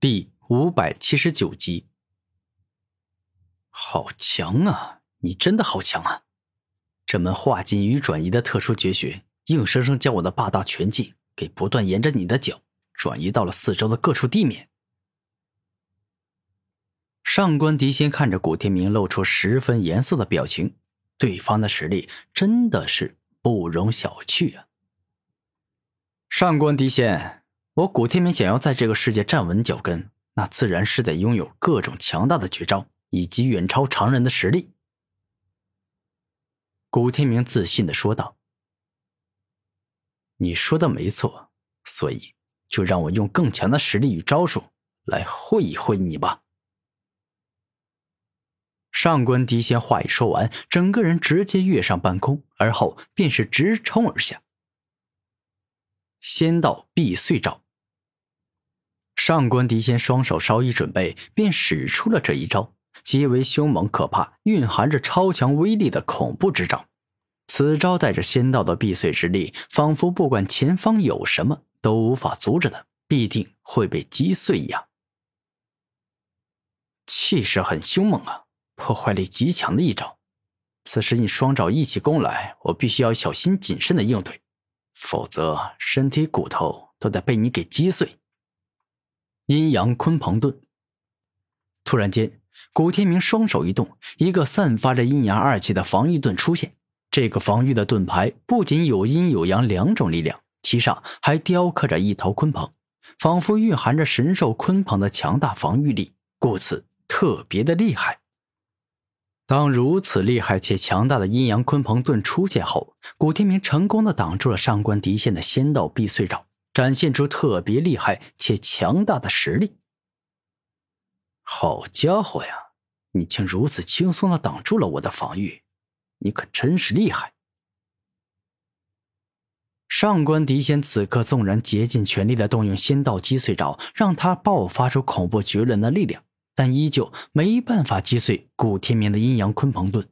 第五百七十九集。好强啊！你真的好强啊！这门化金与转移的特殊绝学，硬生生将我的霸道拳技给不断沿着你的脚转移到了四周的各处地面。上官迪仙看着古天明，露出十分严肃的表情。对方的实力真的是不容小觑啊！上官迪仙。我古天明想要在这个世界站稳脚跟，那自然是得拥有各种强大的绝招以及远超常人的实力。古天明自信的说道：“你说的没错，所以就让我用更强的实力与招数来会一会你吧。”上官迪仙话一说完，整个人直接跃上半空，而后便是直冲而下。仙道避碎招。上官迪仙双手稍一准备，便使出了这一招，极为凶猛可怕，蕴含着超强威力的恐怖之招。此招带着仙道的避碎之力，仿佛不管前方有什么都无法阻止的，必定会被击碎一样。气势很凶猛啊，破坏力极强的一招。此时你双爪一起攻来，我必须要小心谨慎的应对，否则身体骨头都得被你给击碎。阴阳鲲鹏盾。突然间，古天明双手一动，一个散发着阴阳二气的防御盾出现。这个防御的盾牌不仅有阴有阳两种力量，其上还雕刻着一头鲲鹏，仿佛蕴含着神兽鲲鹏的强大防御力，故此特别的厉害。当如此厉害且强大的阴阳鲲鹏盾出现后，古天明成功的挡住了上官迪仙的仙道避碎爪。展现出特别厉害且强大的实力。好家伙呀，你竟如此轻松的挡住了我的防御，你可真是厉害！上官迪仙此刻纵然竭尽全力的动用仙道击碎爪，让他爆发出恐怖绝伦的力量，但依旧没办法击碎古天明的阴阳鲲鹏盾。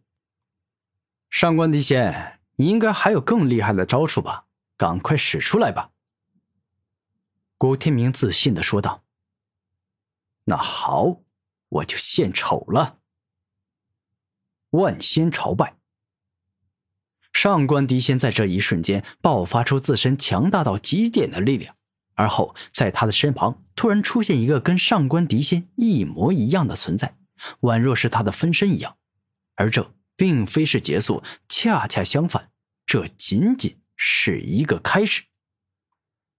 上官迪仙，你应该还有更厉害的招数吧？赶快使出来吧！古天明自信的说道：“那好，我就献丑了。”万仙朝拜。上官迪仙在这一瞬间爆发出自身强大到极点的力量，而后在他的身旁突然出现一个跟上官迪仙一模一样的存在，宛若是他的分身一样。而这并非是结束，恰恰相反，这仅仅是一个开始。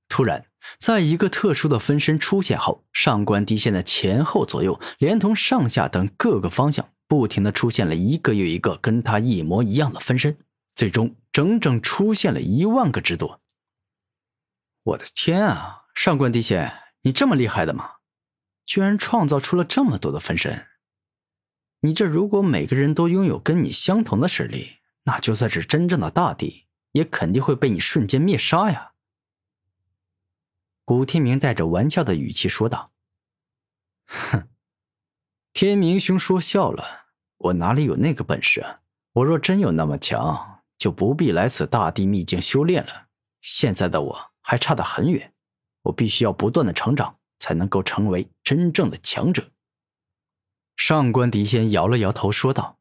突然。在一个特殊的分身出现后，上官帝仙的前后左右，连同上下等各个方向，不停的出现了一个又一个跟他一模一样的分身，最终整整出现了一万个之多。我的天啊，上官迪仙，你这么厉害的吗？居然创造出了这么多的分身！你这如果每个人都拥有跟你相同的实力，那就算是真正的大帝，也肯定会被你瞬间灭杀呀！古天明带着玩笑的语气说道：“哼，天明兄说笑了，我哪里有那个本事啊？我若真有那么强，就不必来此大地秘境修炼了。现在的我还差得很远，我必须要不断的成长，才能够成为真正的强者。”上官迪仙摇了摇头说道：“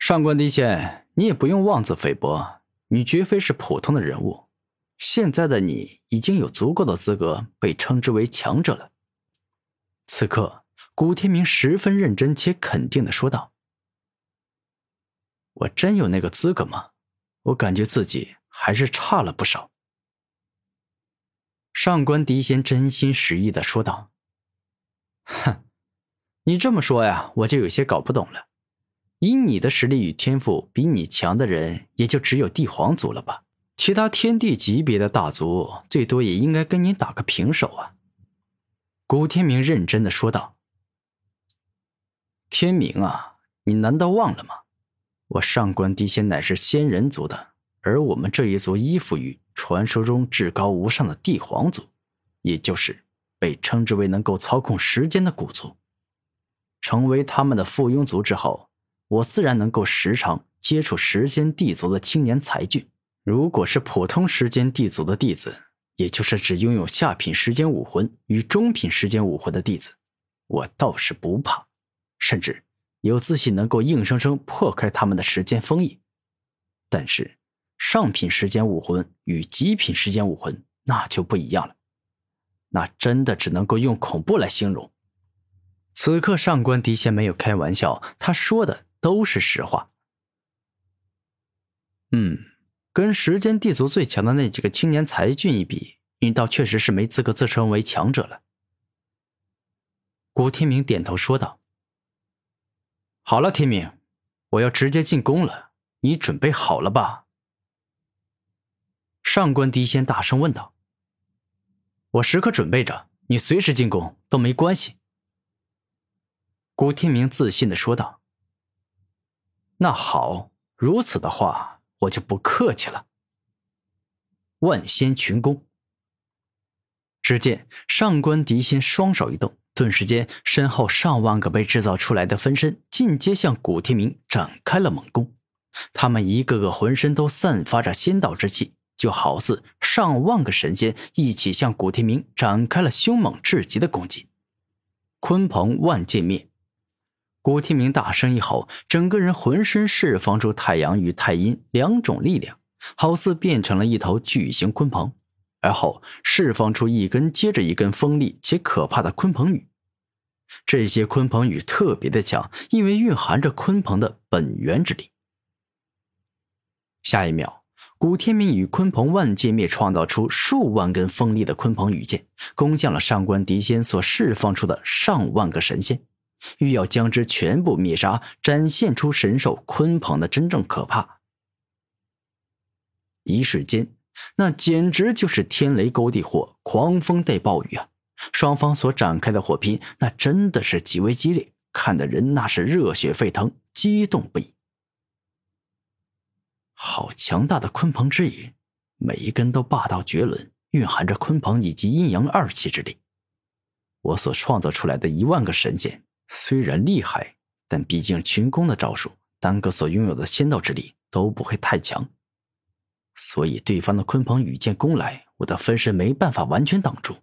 上官迪仙，你也不用妄自菲薄，你绝非是普通的人物。”现在的你已经有足够的资格被称之为强者了。此刻，古天明十分认真且肯定的说道：“我真有那个资格吗？我感觉自己还是差了不少。”上官迪仙真心实意的说道：“哼，你这么说呀，我就有些搞不懂了。以你的实力与天赋，比你强的人也就只有帝皇族了吧？”其他天地级别的大族，最多也应该跟你打个平手啊。”古天明认真的说道。“天明啊，你难道忘了吗？我上官帝仙乃是仙人族的，而我们这一族依附于传说中至高无上的帝皇族，也就是被称之为能够操控时间的古族。成为他们的附庸族之后，我自然能够时常接触时间帝族的青年才俊。”如果是普通时间地族的弟子，也就是只拥有下品时间武魂与中品时间武魂的弟子，我倒是不怕，甚至有自信能够硬生生破开他们的时间封印。但是，上品时间武魂与极品时间武魂那就不一样了，那真的只能够用恐怖来形容。此刻，上官迪仙没有开玩笑，他说的都是实话。嗯。跟时间地族最强的那几个青年才俊一比，你倒确实是没资格自称为强者了。古天明点头说道：“好了，天明，我要直接进攻了，你准备好了吧？”上官迪仙大声问道：“我时刻准备着，你随时进攻都没关系。”古天明自信的说道：“那好，如此的话。”我就不客气了。万仙群攻。只见上官迪仙双手一动，顿时间身后上万个被制造出来的分身尽皆向古天明展开了猛攻。他们一个个浑身都散发着仙道之气，就好似上万个神仙一起向古天明展开了凶猛至极的攻击。鲲鹏万剑灭。古天明大声一吼，整个人浑身释放出太阳与太阴两种力量，好似变成了一头巨型鲲鹏，而后释放出一根接着一根锋利且可怕的鲲鹏羽。这些鲲鹏羽特别的强，因为蕴含着鲲鹏的本源之力。下一秒，古天明与鲲鹏万剑灭创造出数万根锋利的鲲鹏羽剑，攻向了上官迪仙所释放出的上万个神仙。欲要将之全部灭杀，展现出神兽鲲鹏的真正可怕。一瞬间，那简直就是天雷勾地火，狂风带暴雨啊！双方所展开的火拼，那真的是极为激烈，看的人那是热血沸腾，激动不已。好强大的鲲鹏之羽，每一根都霸道绝伦，蕴含着鲲鹏以及阴阳二气之力。我所创造出来的一万个神仙。虽然厉害，但毕竟群攻的招数，单个所拥有的仙道之力都不会太强，所以对方的鲲鹏羽箭攻来，我的分身没办法完全挡住。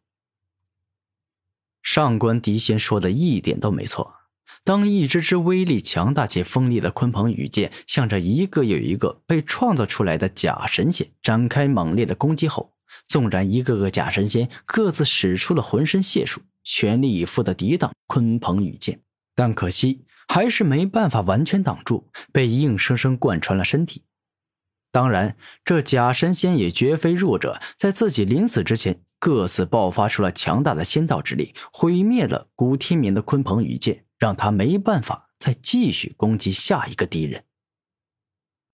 上官迪仙说的一点都没错。当一只只威力强大且锋利的鲲鹏羽箭向着一个又一个被创造出来的假神仙展开猛烈的攻击后，纵然一个个假神仙各自使出了浑身解数。全力以赴的抵挡鲲鹏羽箭，但可惜还是没办法完全挡住，被硬生生贯穿了身体。当然，这假神仙也绝非弱者，在自己临死之前，各自爆发出了强大的仙道之力，毁灭了古天明的鲲鹏羽箭，让他没办法再继续攻击下一个敌人。